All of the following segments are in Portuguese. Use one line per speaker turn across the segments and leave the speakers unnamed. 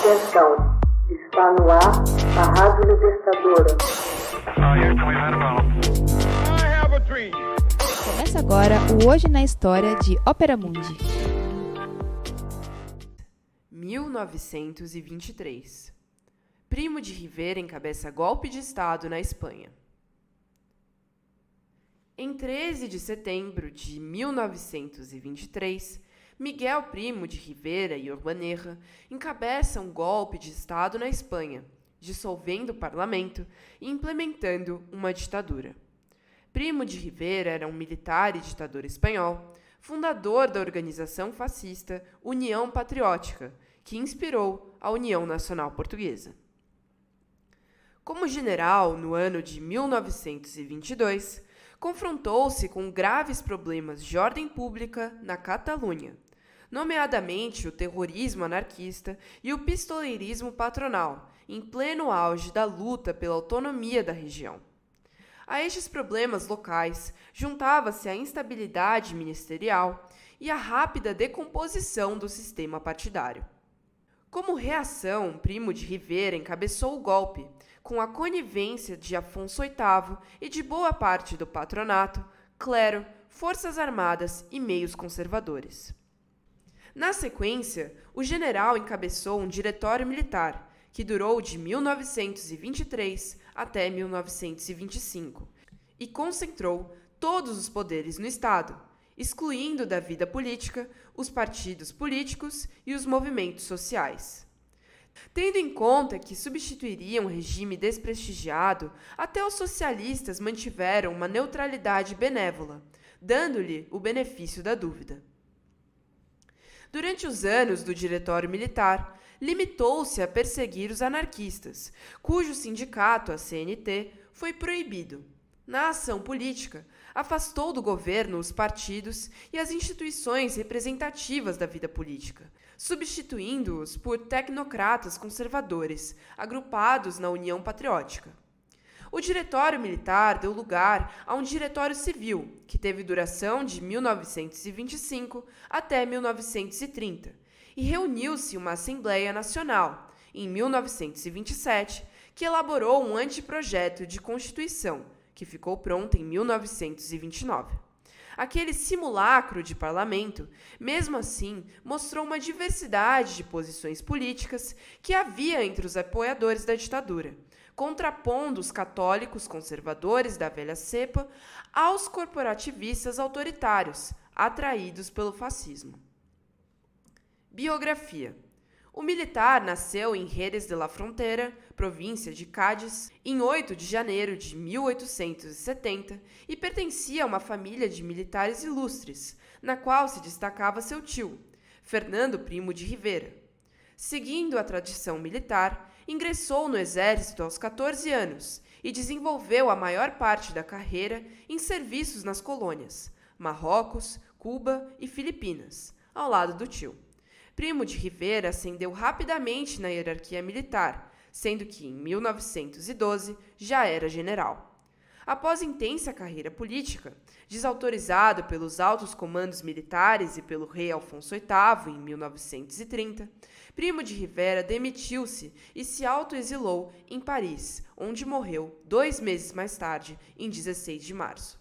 Atenção, está no ar a Rádio Libertadora.
Começa agora o Hoje na História de Ópera Mundi.
1923. Primo de Rivera encabeça golpe de Estado na Espanha. Em 13 de setembro de 1923, Miguel Primo de Rivera e Urbanerra encabeçam um golpe de Estado na Espanha, dissolvendo o parlamento e implementando uma ditadura. Primo de Rivera era um militar e ditador espanhol, fundador da organização fascista União Patriótica, que inspirou a União Nacional Portuguesa. Como general no ano de 1922, confrontou-se com graves problemas de ordem pública na Catalunha, nomeadamente o terrorismo anarquista e o pistoleirismo patronal, em pleno auge da luta pela autonomia da região. A estes problemas locais juntava-se a instabilidade ministerial e a rápida decomposição do sistema partidário. Como reação, Primo de Rivera encabeçou o golpe, com a conivência de Afonso VIII e de boa parte do patronato, clero, forças armadas e meios conservadores. Na sequência, o general encabeçou um diretório militar, que durou de 1923 até 1925, e concentrou todos os poderes no Estado, excluindo da vida política os partidos políticos e os movimentos sociais. Tendo em conta que substituiria um regime desprestigiado, até os socialistas mantiveram uma neutralidade benévola, dando-lhe o benefício da dúvida. Durante os anos do Diretório Militar, limitou-se a perseguir os anarquistas, cujo sindicato, a CNT, foi proibido. Na ação política, afastou do governo os partidos e as instituições representativas da vida política, substituindo-os por tecnocratas conservadores, agrupados na União Patriótica. O Diretório Militar deu lugar a um Diretório Civil, que teve duração de 1925 até 1930, e reuniu-se uma Assembleia Nacional, em 1927, que elaborou um anteprojeto de Constituição, que ficou pronto em 1929. Aquele simulacro de parlamento, mesmo assim, mostrou uma diversidade de posições políticas que havia entre os apoiadores da ditadura, contrapondo os católicos conservadores da velha cepa aos corporativistas autoritários, atraídos pelo fascismo. Biografia o militar nasceu em Jerez de la Frontera, província de Cádiz, em 8 de janeiro de 1870 e pertencia a uma família de militares ilustres, na qual se destacava seu tio, Fernando Primo de Rivera. Seguindo a tradição militar, ingressou no exército aos 14 anos e desenvolveu a maior parte da carreira em serviços nas colônias, Marrocos, Cuba e Filipinas, ao lado do tio. Primo de Rivera ascendeu rapidamente na hierarquia militar, sendo que em 1912 já era general. Após intensa carreira política, desautorizado pelos altos comandos militares e pelo rei Alfonso VIII em 1930, Primo de Rivera demitiu-se e se autoexilou em Paris, onde morreu dois meses mais tarde, em 16 de março.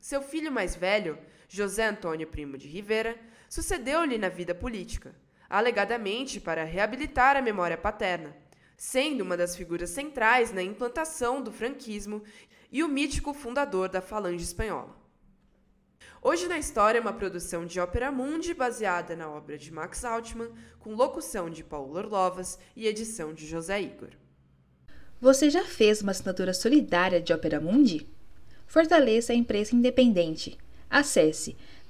Seu filho mais velho, José Antônio Primo de Rivera, sucedeu-lhe na vida política, alegadamente para reabilitar a memória paterna, sendo uma das figuras centrais na implantação do franquismo e o mítico fundador da Falange Espanhola. Hoje na História é uma produção de Ópera Mundi baseada na obra de Max Altman, com locução de Paulo Orlovas e edição de José Igor.
Você já fez uma assinatura solidária de Ópera Mundi? Fortaleça a imprensa independente. Acesse